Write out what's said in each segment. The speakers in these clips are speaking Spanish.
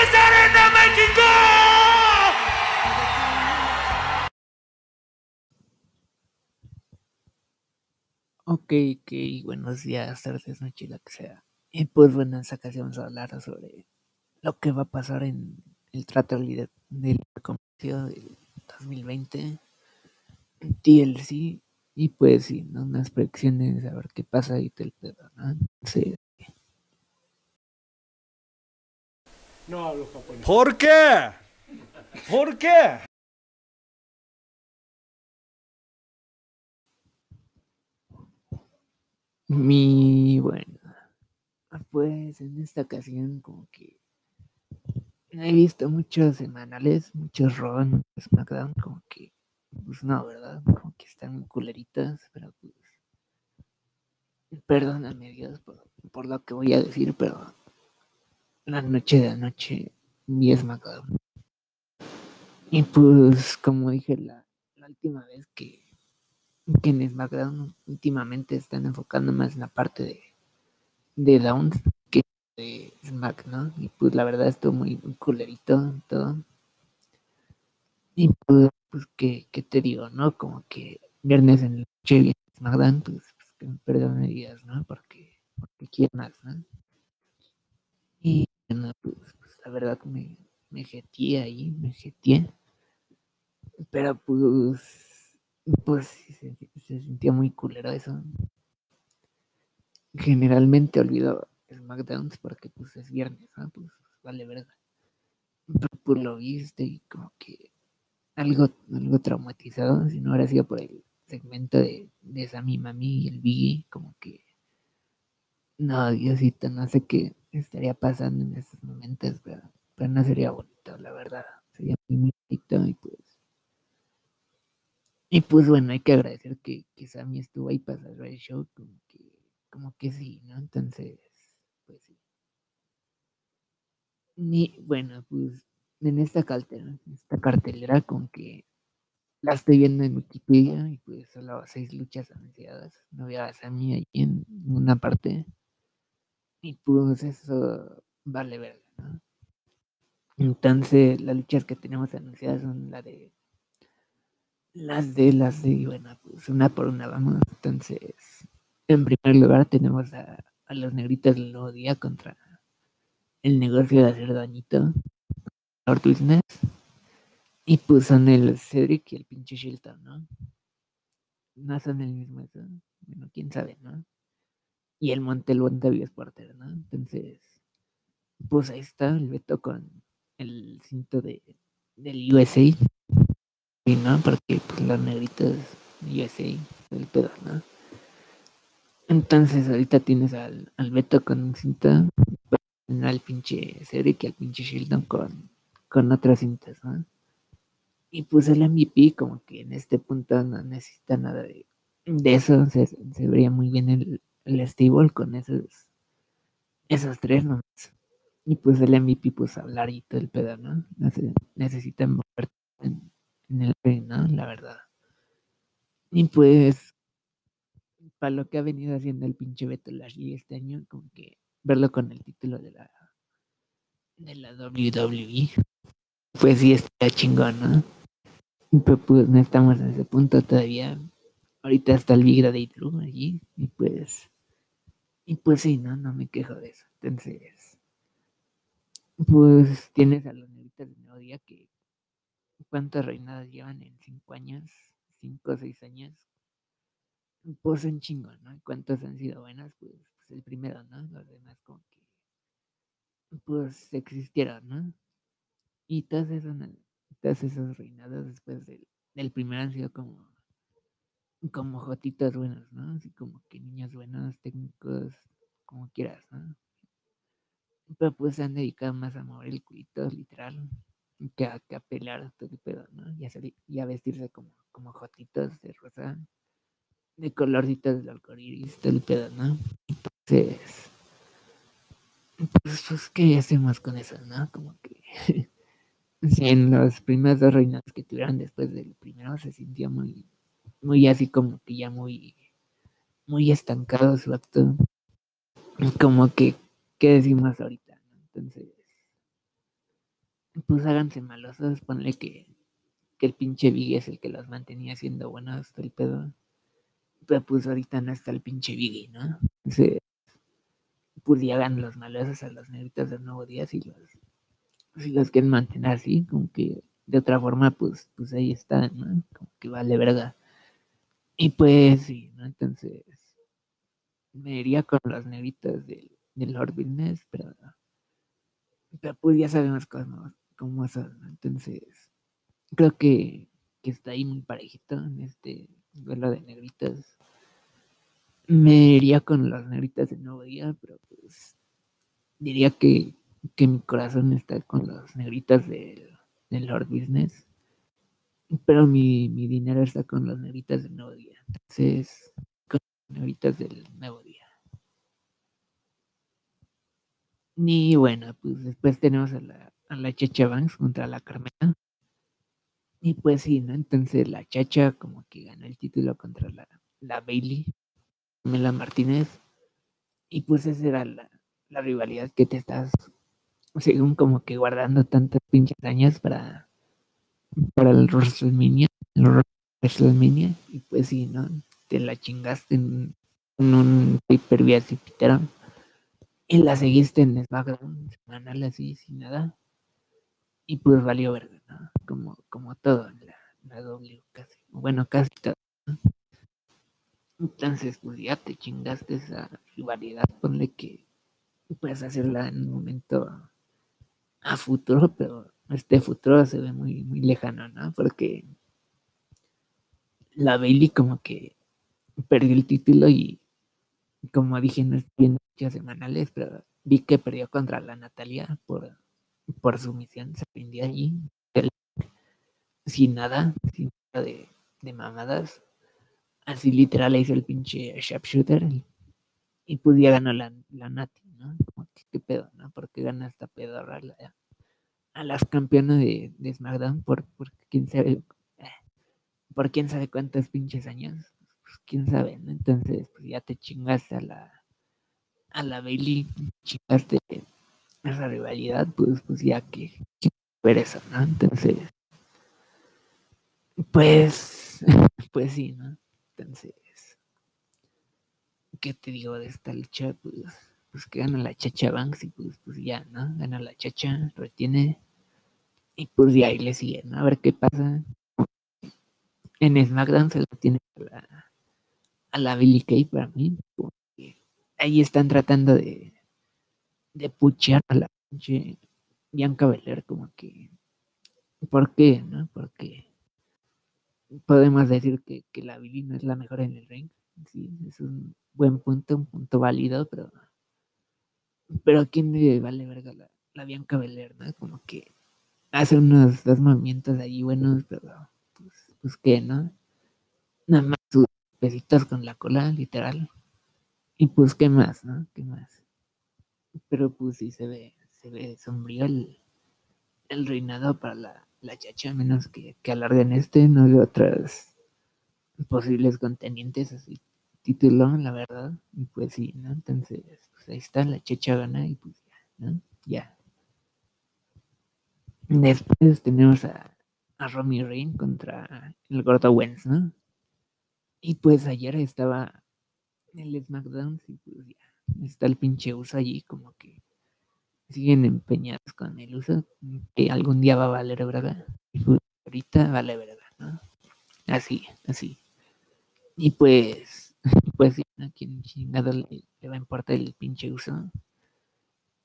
¡Desde Arena México! Ok, ok, buenos días, tardes, noche, lo que sea. Y pues bueno, en esta ocasión vamos a hablar sobre lo que va a pasar en el trato del comercio del 2020, TLC, y pues sí, ¿no? unas predicciones, a ver qué pasa y te el pedo, ¿no? Entonces, No hablo japonés. ¿Por qué? ¿Por qué? Mi, bueno, pues en esta ocasión como que he visto muchos semanales, muchos Raw, muchos SmackDown, como que, pues no, ¿verdad? Como que están muy culeritas, pero pues, perdóname Dios por, por lo que voy a decir, pero la noche de anoche vi SmackDown. Y pues, como dije la, última vez que que en SmackDown últimamente están enfocando más en la parte de, de Downs que de Smack, ¿no? Y pues la verdad estuvo muy, culerito todo. Y pues, pues ¿qué, qué te digo, no? Como que viernes en la noche viene SmackDown, pues, pues que me perdone días, ¿no? Porque, porque más, ¿no? Y bueno, pues, pues la verdad me, me ahí, me jeteé. Pero pues pues se, se sentía muy culero eso. Generalmente olvido SmackDowns porque pues es viernes, ¿no? Pues vale verga. Pero pues lo viste y como que algo, algo traumatizado, si no hubiera sido por el segmento de, de Sammy Mami y el Biggie, como que no, Diosito, no sé qué estaría pasando en esos momentos, pero, pero no sería bonito, la verdad. Sería muy, bonito y pues y pues bueno, hay que agradecer que, que Sammy estuvo ahí para el show, como que, como que sí, ¿no? Entonces, pues sí. Ni, bueno, pues en esta cartelera, esta cartelera con que la estoy viendo en Wikipedia y pues solo seis luchas anunciadas. No había a Sammy ahí en una parte. Y pues eso vale verga, ¿no? Entonces, las luchas que tenemos anunciadas son la de las de las de, bueno, pues una por una vamos. Entonces, en primer lugar tenemos a, a los negritos del nuevo día contra el negocio de hacer dañito. Our Business. Y pues son el Cedric y el pinche Shilton, ¿no? No son el mismo eso. Bueno, quién sabe, ¿no? Y el Montelbón David Porter, ¿no? Entonces, pues ahí está el Beto con el cinto de, del USA. Sí, ¿no? Porque pues, los negritos USA, el pedo, ¿no? Entonces ahorita tienes al, al Beto con un cinto, al pinche Cedric y al pinche Shieldon con, con otras cintas, ¿no? Y pues el MVP como que en este punto no necesita nada de, de eso, se, se vería muy bien el, el stable con esos, esos tres nomás. Y pues el MVP pues hablar y todo el pedo, ¿no? Nece- Necesita moverte en, en el ring. La verdad. Y pues, para lo que ha venido haciendo el pinche Beto Lashley este año, como que verlo con el título de la de la WWE, pues sí está chingón, ¿no? Pero pues no estamos en ese punto todavía. Ahorita está el de Drew allí, y pues, y pues sí, ¿no? No me quejo de eso. Entonces, pues tienes a los negritos de nuevo día que cuántas reinadas llevan en cinco años, cinco o seis años, pues un chingo, ¿no? ¿Y ¿Cuántas han sido buenas? Pues, pues el primero, ¿no? Los demás como que, pues existieron, ¿no? Y todas esas, todas esas reinadas después del, del primero han sido como, como jotitos buenos, ¿no? Así como que niños buenos, técnicos, como quieras, ¿no? Pero pues se han dedicado más a mover el culito, literal, que a, que a pelear todo el pedo, ¿no? Y a, salir- y a vestirse como, como jotitos de rosa, de colorcitos del arcoíris, todo el pedo, ¿no? Entonces, pues, pues ¿qué hacemos con eso, no? Como que si en las primeras dos reinas que tuvieron después del primero se sintió muy, muy así como que ya muy, muy estancado su acto. Como que, ¿qué decimos ahorita? Entonces, pues háganse malosos, ponle que, que el pinche Biggie es el que los mantenía siendo buenos hasta el pedo. Pero pues ahorita no está el pinche Biggie, ¿no? Entonces, pues ya hagan los malosos a los negritos del nuevo día si los, si los quieren mantener así, como que de otra forma, pues, pues ahí están, ¿no? Como que vale verga. Y pues sí, ¿no? Entonces, me iría con los negritos del, del Lord Business, pero, pues ya sabemos cómo, cómo son, ¿no? Entonces, creo que, que está ahí muy parejito en este duelo de negritos. Me iría con los negritos del nuevo día, pero pues diría que, que mi corazón está con los negritos del, del Lord Business. Pero mi, mi dinero está con los negritos del nuevo día. Entonces, con negritos del nuevo día. Y bueno, pues después tenemos a la, a la Chacha Banks contra la Carmela. Y pues sí, ¿no? Entonces la Chacha como que ganó el título contra la, la Bailey, Carmela Martínez. Y pues esa era la, la rivalidad que te estás, según como que guardando tantas pinches años para, para el WrestleMania, el WrestleMania. Y pues sí, ¿no? Te la chingaste en, un pay-per-view. Y la seguiste en SmackDown semanal así, sin nada. Y pues valió verga, ¿no? Como, como todo en la, la W casi. Bueno, casi todo. ¿no? Entonces, pues ya te chingaste esa rivalidad. Ponle que puedes hacerla en un momento a futuro, pero este futuro se ve muy, muy lejano, ¿no? Porque la Bailey como que perdió el título y como dije, no estoy viendo muchas semanales, pero vi que perdió contra la Natalia por, por su misión, se rindió allí, sin nada, sin nada de, de mamadas. Así literal le hizo el pinche sharpshooter y, y pues ya ganó la, la Nati, ¿no? Como que qué pedo, ¿no? Porque gana esta pedorra a las campeonas de, de SmackDown por, por quién sabe, por quién sabe cuántos pinches años, pues quién sabe, ¿no? Entonces, pues ya te chingaste a la a la Bailey, chingaste esa rivalidad, pues, pues ya que, que ver eso, ¿no? Entonces, pues, pues sí, ¿no? Entonces, ¿qué te digo de esta lucha? Pues, pues que gana la Chacha Banks y pues, pues ya, ¿no? Gana la Chacha, retiene y pues de ahí le sigue, ¿no? A ver qué pasa. En SmackDown se lo tiene a la, a la Billy Kay para mí. ahí están tratando de, de puchear a la pinche Bianca Belair como que ¿por qué? ¿no? Porque podemos decir que, que la Billy no es la mejor en el ring. Sí, es un buen punto, un punto válido, pero pero a quién le vale verga la, la Bianca Belair, ¿no? Como que hace unos dos movimientos ahí buenos, pero pues, qué, ¿no? Nada más sus besitos con la cola, literal. Y pues qué más, ¿no? ¿Qué más? Pero pues sí se ve, se ve sombrío el, el reinado para la, la chacha, menos que, que alarguen este, no de otras posibles contendientes así título, la verdad. Y pues sí, ¿no? Entonces, pues ahí está, la chacha gana y pues ya, ¿no? Ya. Después tenemos a, a Romy Reign contra el gordo Wentz, ¿no? Y pues ayer estaba en el SmackDown y pues ya, está el pinche uso allí como que siguen empeñados con el uso, que algún día va a valer verga. Y pues ahorita vale verga, ¿no? Así, así. Y pues, pues sí, a quien chingado le, le va a importar el pinche uso.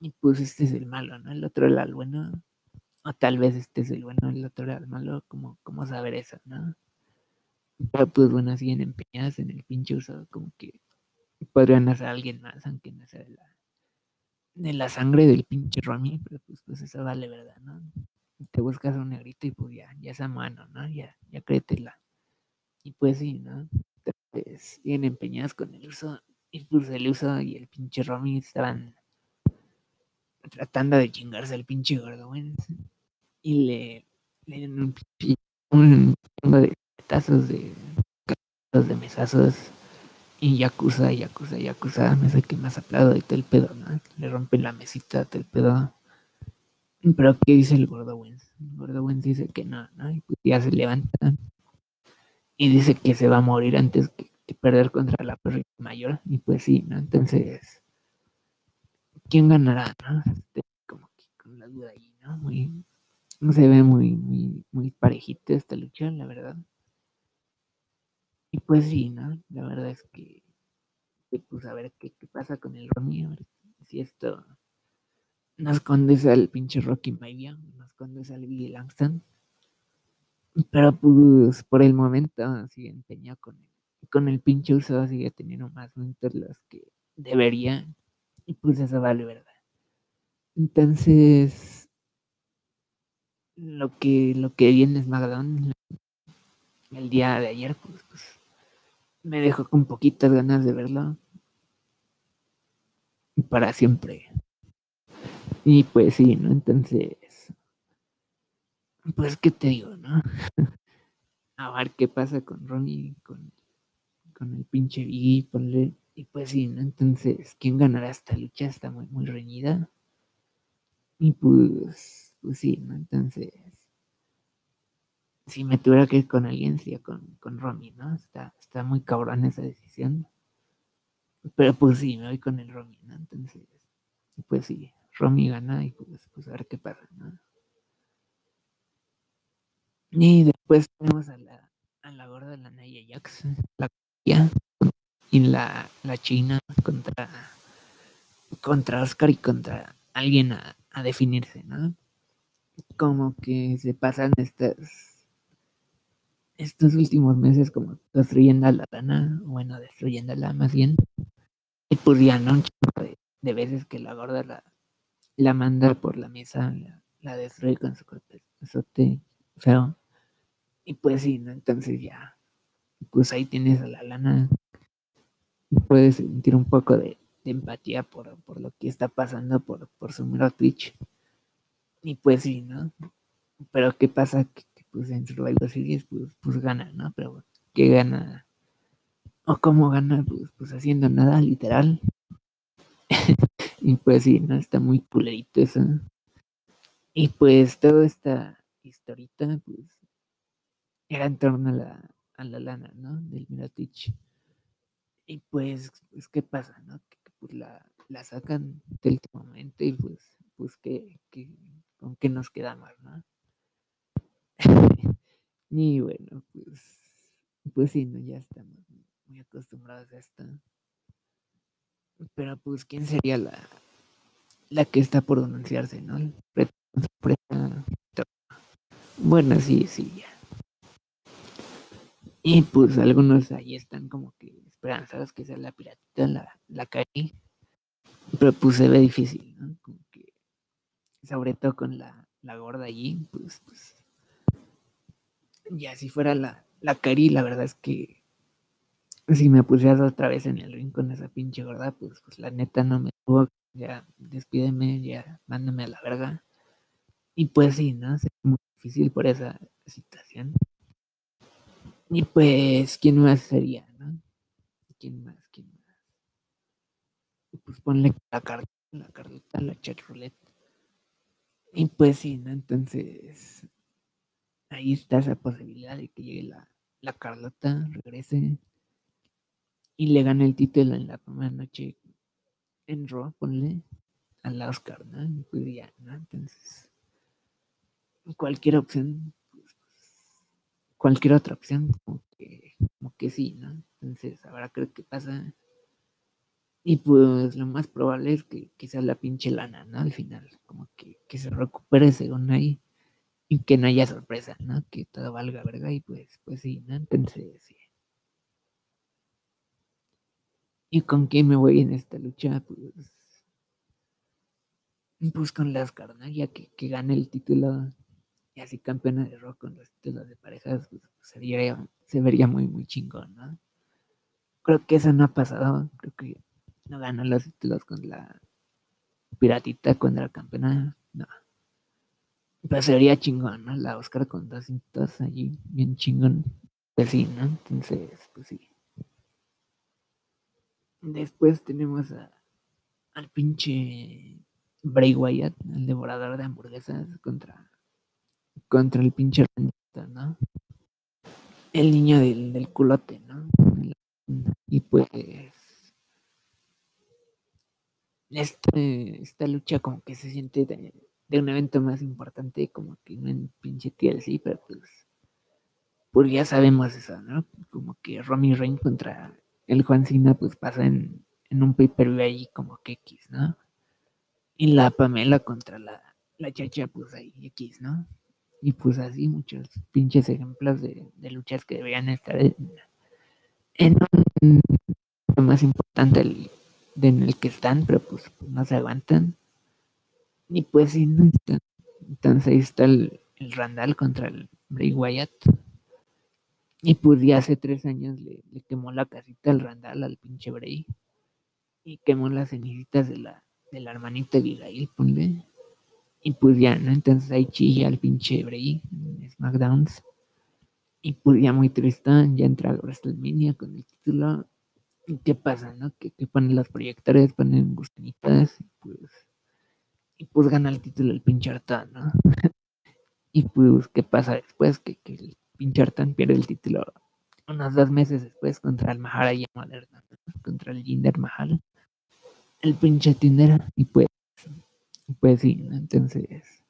Y pues este es el malo, ¿no? El otro era el bueno. O tal vez este es el bueno, el otro era el malo. como cómo saber eso, no? Pero pues bueno, siguen empeñadas en el pinche uso, como que podrían hacer alguien más, aunque no sea de la, de la sangre del pinche Romy, pero pues, pues eso vale verdad, ¿no? Te buscas a un negrito y pues ya, ya es a mano, ¿no? Ya, ya créetela. Y pues sí, ¿no? Entonces, siguen empeñadas con el uso, y pues el uso y el pinche Romy estaban tratando de chingarse al pinche gordo. Y le, le un un de tazos de de mesazos y Yakuza, Yakuza, Yakuza, no sé qué más aplaudo y todo el pedo, ¿no? Le rompen la mesita, todo el pedo. Pero ¿qué dice el gordo Wens? el gordo dice que no, ¿no? Y pues ya se levanta y dice que se va a morir antes que, perder contra la perrita mayor. Y pues sí, ¿no? Entonces, ¿quién ganará, no? Este, como que con la duda ahí, ¿no? Muy, se ve muy, muy, muy parejito esta lucha, la verdad. Y pues sí, ¿no? La verdad es que, pues a ver qué, qué pasa con el Romy, a ver si esto nos conduce al pinche Rocky Maivia, nos conduce al Billy Langston. Pero pues por el momento sigue empeñado con con el pinche uso, sigue teniendo más momentos los que debería. Y pues eso vale, ¿verdad? Entonces, lo que, lo que viene es Magdon el día de ayer, pues, pues me dejó con poquitas ganas de verlo. Para siempre. Y pues sí, ¿no? Entonces, pues, ¿qué te digo, no? A ver qué pasa con Ronnie, con, con el pinche Biggie, ponle. Y pues sí, ¿no? Entonces, ¿quién ganará esta lucha? Está muy, muy reñida. Y pues, pues sí, ¿no? Entonces, si me tuviera que ir con alguien, sería con, con Romy, ¿no? Está, está muy cabrón esa decisión. Pero pues sí, me voy con el Romy, ¿no? Entonces, pues sí, Romy gana y pues, pues a ver qué pasa, ¿no? Y después tenemos a la, a la gorda de la Naya Jax, la y la, la China contra, contra Oscar y contra alguien a, a definirse, ¿no? Como que se pasan estas estos últimos meses como destruyendo a la lana, bueno, destruyéndola más bien. Y pues ya, ¿no? De, de veces que la gorda la, la manda por la mesa, la, destruye con su te feo. Y pues sí, ¿no? Entonces ya, pues ahí tienes a la lana. Puedes sentir un poco de, empatía por, por, lo que está pasando por, por su mero Twitch. Y pues sí, ¿no? Pero ¿qué pasa? Que, pues en Survivor Series pues, pues gana, ¿no? Pero ¿qué gana? ¿O cómo gana? Pues, pues haciendo nada, literal. Y pues sí, ¿no? Está muy culerito eso. Y pues toda esta historita, pues, era en torno a la, a la lana, ¿no? Del Miratich. Y pues, pues, ¿qué pasa, no? Que, pues la, la sacan del momento y pues, pues, ¿qué, qué, con qué nos quedamos, no? y bueno, pues, pues sí, ¿no? Ya estamos muy acostumbrados a esto. Pero pues, ¿quién sería la, la que está por anunciarse, ¿no? Bueno, sí, sí, ya. Y pues algunos ahí están como que esperanzados que sea la piratita, la, la calle. Pero pues se ve difícil, ¿no? Sobre todo con la, la gorda allí, pues, pues. Ya si fuera la, la Cari, la verdad es que si me pusieras otra vez en el ring con esa pinche gorda, pues, pues la neta no me tuvo, ya despídeme, ya mándame a la verga. Y pues sí, ¿no? Es muy difícil por esa situación. Y pues, ¿quién más sería, no? ¿Quién más? ¿Quién más? Pues ponle la carta, la carta, la chat roulette. Y pues sí, ¿no? Entonces, ahí está esa posibilidad de que llegue la, la Carlota, regrese y le gane el título en la primera noche en Raw, ponle a la Oscar, ¿no? Pues ya, ¿no? Entonces, cualquier opción, pues, cualquier otra opción, como que, como que sí, ¿no? Entonces, creo que pasa. Y pues lo más probable es que, quizás la pinche lana, ¿no? Al final, como que, que se recupere según ahí y que no haya sorpresa, ¿no? Que todo valga verga y pues, pues sí, ¿no? Entonces, sí. ¿Y con quién me voy en esta lucha? Pues, pues con las carnallas que, que gane el título y así campeona de rock con los títulos de parejas, pues, sería, se vería muy, muy chingón, ¿no? Creo que eso no ha pasado, creo que no ganó los títulos con la piratita cuando era campeona, no. Pero sería chingón, ¿no? La Oscar con dos cintos allí, bien chingón. Pues sí, ¿no? Entonces, pues sí. Después tenemos a, al pinche Bray Wyatt, el devorador de hamburguesas, contra contra el pinche Randita, ¿no? El niño del, del culote, ¿no? Y pues este, esta lucha como que se siente de, un evento más importante, como que no en pinche TLC, pero pues, pues ya sabemos eso, ¿no? Como que Romy Reigns contra el Juan Cena pues pasa en, en un pay-per-view ahí como que X, ¿no? Y la Pamela contra la, la chacha pues ahí X, ¿no? Y pues así muchos pinches ejemplos de, de luchas que deberían estar en, en un más importante el, de en el que están, pero pues, no se aguantan. Y pues sí, no. Entonces ahí está el, el Randall contra el Bray Wyatt. Y pues ya hace tres años le, le quemó la casita al Randall al pinche Bray. Y quemó las cenicitas de la, de la hermanita Abigail, ponle. Y pues ya, ¿no? Entonces ahí chilla al pinche Bray en SmackDowns. Y pues ya muy triste, ya entra a WrestleMania con el título. ¿Y qué pasa, no? Que, que ponen los proyectores, ponen gustanitas, y pues, y pues gana el título el pinche Artán, ¿no? y pues, ¿qué pasa después? Que, que el pinche Artán pierde el título unos dos meses después contra el Moderna, ¿no? contra el Jinder Mahal, el pinche Tinder, y pues, pues sí, ¿no? Entonces,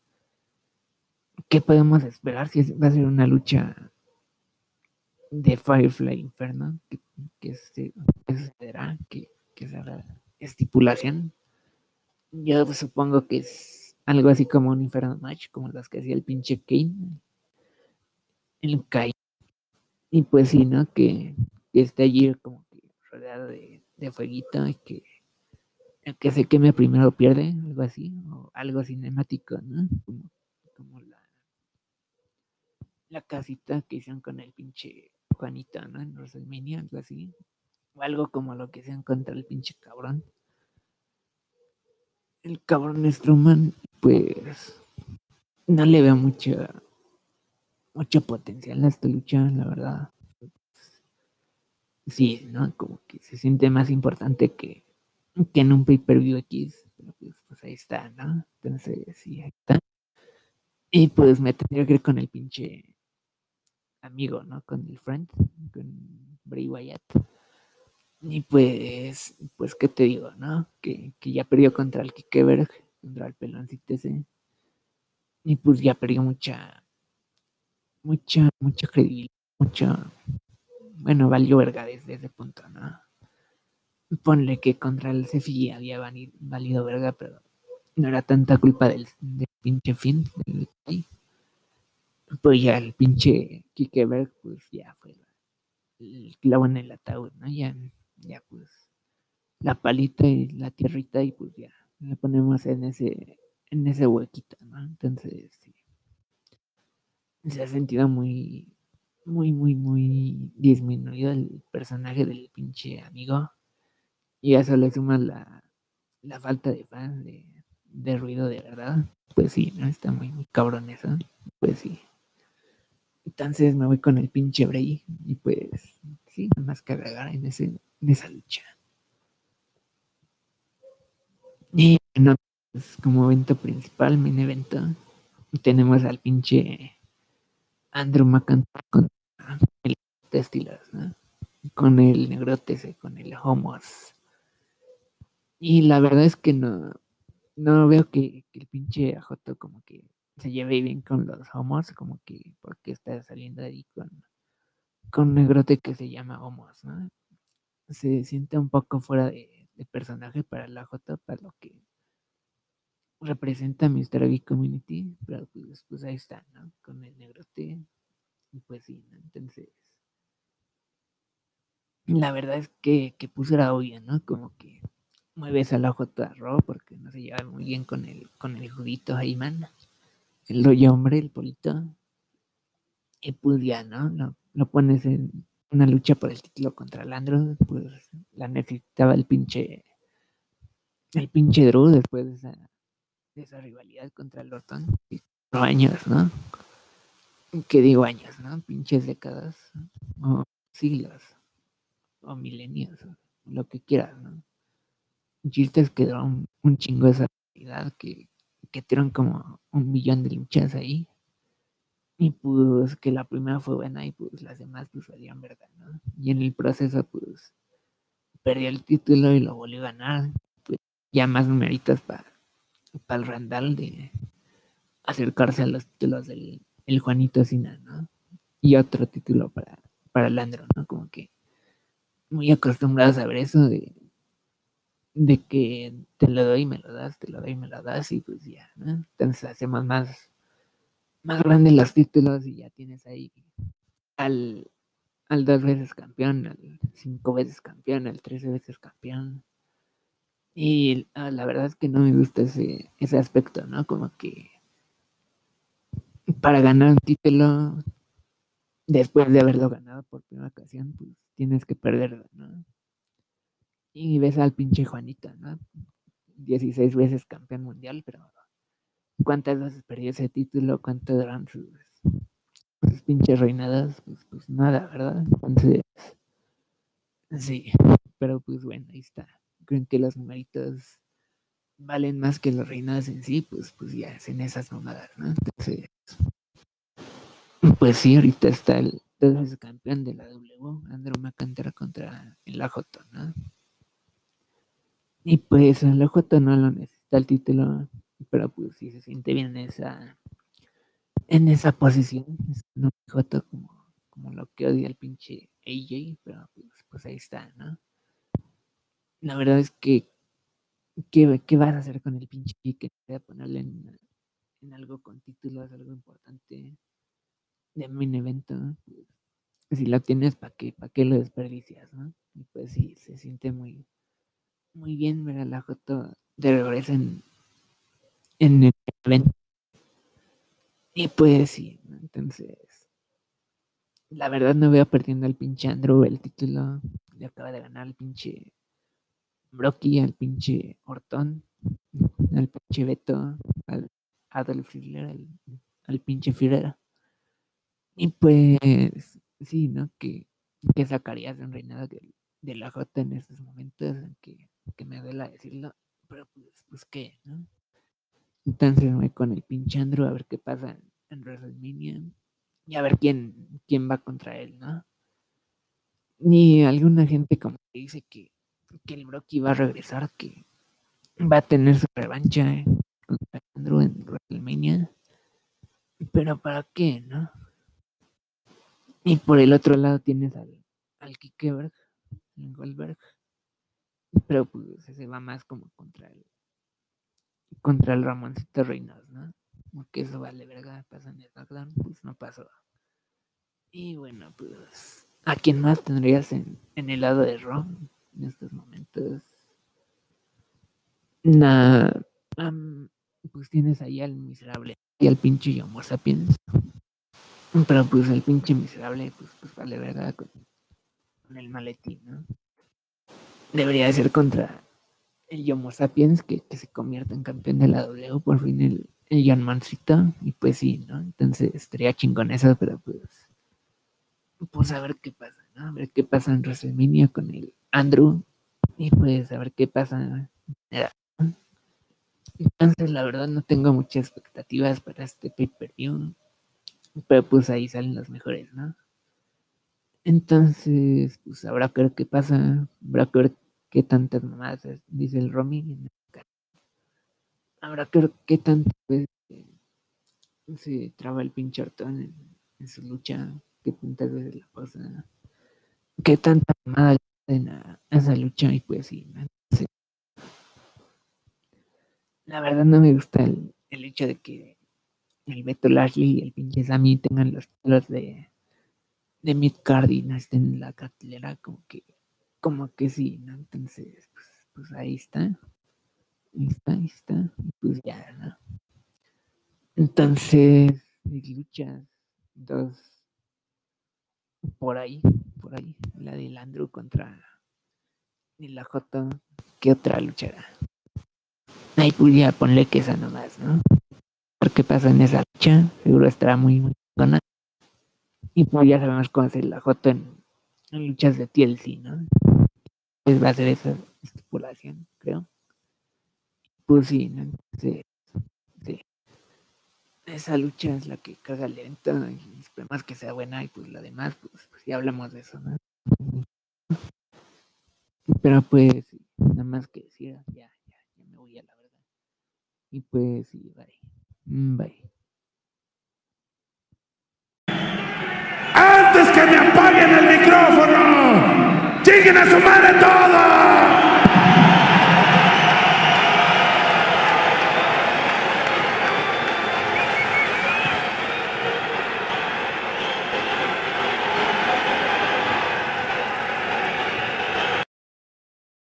¿qué podemos esperar si va a ser una lucha de Firefly Inferno? que, que se que que, la estipulación. Yo supongo que es algo así como un Inferno Match, como los que hacía el pinche Kane, el Kai. Y pues sí, ¿no? Que, que esté allí como que rodeado de, de fueguito y que el que se queme primero pierde, algo así, o algo cinemático, ¿no? Como, como la, la casita que hicieron con el pinche Juanito, ¿no? En WrestleMania, algo así. O algo como lo que hicieron contra el pinche cabrón. El cabrón Strowman, pues no le veo mucho, mucho potencial a esta lucha, la verdad. Sí, ¿no? Como que se siente más importante que, que en un pay-per-view X. Pero pues, pues ahí está, ¿no? Entonces, sí, ahí está. Y pues me tendría que ir con el pinche amigo, ¿no? Con el friend, con Bray Wyatt. Y pues, pues, ¿qué te digo, no? Que, que ya perdió contra el Kikeberg, contra el peloncito ese. Y pues ya perdió mucha, mucha, mucha credibilidad, mucha, bueno, valió verga desde ese punto, ¿no? Ponle que contra el Cefi había valido verga, pero no era tanta culpa del, pinche fin, del. Pues ya el pinche Kikeberg, pues ya fue el clavo en el ataúd, ¿no? Ya, ya pues la palita y la tierrita y pues ya la ponemos en ese, en ese huequito, ¿no? Entonces, sí. Se ha sentido muy, muy, muy, muy disminuido el personaje del pinche amigo. Y a eso le suma la, la falta de fans, de, de ruido de verdad. Pues sí, ¿no? Está muy, muy cabrón eso. Pues sí. Entonces me voy con el pinche Bray. Y pues, sí, nada más que agregar en, ese, en esa lucha. Y bueno, pues, como evento principal, main evento, tenemos al pinche Andrew McIntyre con el Testilas, ¿no? Con el negrote con el Homos. Y la verdad es que no, no veo que, que el pinche AJ como que se lleve bien con los Homos, como que porque está saliendo ahí con, con un negrote que se llama Homos, ¿no? Se siente un poco fuera de, personaje para la J, para lo que representa Mr. Big Community, pero pues, pues ahí está, ¿no? Con el negrote, y pues sí, ¿no? Entonces, la verdad es que, que puso era obvio, ¿no? Como que mueves a la J Raw porque no se lleva muy bien con el, con el judito Heyman, el rollo hombre, el polito, y pues ya, ¿no? Lo, lo pones en una lucha por el título contra Landro, pues la necesitaba el pinche, el pinche Drew después de esa, de esa rivalidad contra el Orton, cuatro años, ¿no? ¿Qué digo años, no? Pinches décadas, o siglos, o milenios, o lo que quieras, ¿no? El chiste es que un, un chingo esa rivalidad, que, que tiraron como un millón de luchas ahí, Y pues que la primera fue buena y pues las demás pues salían verdad, ¿no? Y en el proceso pues perdió el título y lo volvió a ganar. Pues, ya más numeritos para el Randall de acercarse a los títulos del el Juanito Sina, ¿no? Y otro título para, para Landro, ¿no? Como que muy acostumbrados a ver eso de, de que te lo doy y me lo das, te lo doy y me lo das y pues ya, ¿no? Entonces hacemos más, más grandes los títulos y ya tienes ahí al, al dos veces campeón, al cinco veces campeón, al trece veces campeón. Y ah, la verdad es que no me gusta ese, ese aspecto, ¿no? Como que para ganar un título, después de haberlo ganado por primera ocasión, pues tienes que perderlo, ¿no? Y ves al pinche Juanito, ¿no? 16 veces campeón mundial, pero ¿cuántas veces perdió ese título? ¿Cuánto duran sus, pinches reinadas? Pues, pues nada, ¿verdad? Entonces, sí, pero pues bueno, ahí está. Creen que los numeritos valen más que las reinadas en sí, pues, pues ya hacen esas mamadas, ¿no? Entonces, pues sí, ahorita está el campeón de la W, Andrew McIntyre contra el AJ, ¿no? Y pues el AJ no lo necesita el título, pero pues sí se siente bien en esa en esa posición, no AJ como, como lo que odia el pinche AJ, pero pues, pues ahí está, ¿no? La verdad es que ¿qué, qué vas a hacer con el pinche que te a ponerle en, algo con títulos, algo importante? de un evento, pues, si lo tienes, ¿para qué, para qué lo desperdicias? ¿no? Y pues sí, se siente muy, muy bien ver a la Joto de regreso en, en el evento. Y pues sí, entonces, la verdad no veo perdiendo al pinche Andrew el título. Le acaba de ganar al pinche Brocky, al pinche Orton, al pinche Beto, al Adolf Hitler, al, pinche Führer. Y pues, sí, ¿no? Que, que sacarías de un reinado de, la J en estos momentos, que, que me duela decirlo, pero pues, pues qué, ¿no? Entonces voy con el pinche Andrew a ver qué pasa en, WrestleMania y a ver quién, quién va contra él, ¿no? Ni alguna gente como que dice que, que el Brocky va a regresar, que va a tener su revancha eh, contra Andrew en WrestleMania. Pero ¿para qué, no? Y por el otro lado tienes al, al Kikeberg, Goldberg. Pero pues se va más como contra el contra el Ramoncito Reynos, ¿no? Porque eso vale verga, pasa en el SmackDown, pues no pasó. Y bueno, pues ¿a quién más tendrías en, en el lado de Raw en estos momentos? Nah, pues tienes ahí al miserable y al pinche Yomo Sapiens. Pero pues el pinche miserable, pues, pues vale verdad con, el maletín, ¿no? Debería de ser contra el Yomo Sapiens que, se convierta en campeón de la W, por fin el, el John Mancito, y pues sí, ¿no? Entonces estaría chingón eso, pero pues, pues a ver qué pasa, ¿no? A ver qué pasa en WrestleMania con el Andrew, y pues a ver qué pasa. Entonces la verdad no tengo muchas expectativas para este pay-per-view. Pero pues ahí salen los mejores, ¿no? Entonces, pues habrá que ver qué pasa, habrá que ver qué tantas mamadas dice el Romy. Habrá que ver qué tantas veces se traba el pinche en, en, su lucha, qué tantas veces la pasa, qué tanta mamada le en a, esa lucha y pues sí, ¿no? La verdad no me gusta el, el hecho de que el Beto Lashley y el pinche Sammy tengan los títulos de, de Midcard y no estén en la cartelera, como que, como que sí, ¿no? Entonces, pues, pues ahí está. Ahí está, ahí está. pues ya, ¿no? Entonces, luchas, dos por ahí, por ahí, la de Andrew contra la J, ¿qué otra luchará? Ahí pues ya ponle que esa nomás, ¿no? qué pasa en esa lucha, seguro estará muy, muy buena. Y pues ya sabemos cómo hacer la J en, luchas de TLC, ¿no? Pues va a ser esa estipulación, creo. Pues sí, ¿no? Entonces, sí. esa lucha es la que carga el evento y esperemos que sea buena y pues la demás, pues, pues ya hablamos de eso, ¿no? Pero pues, nada más que decir, ya, ya, ya me voy a la verdad. Y pues, sí, bye. Bye. ¡Antes que me apaguen el micrófono! ¡Lleguen a su madre todo!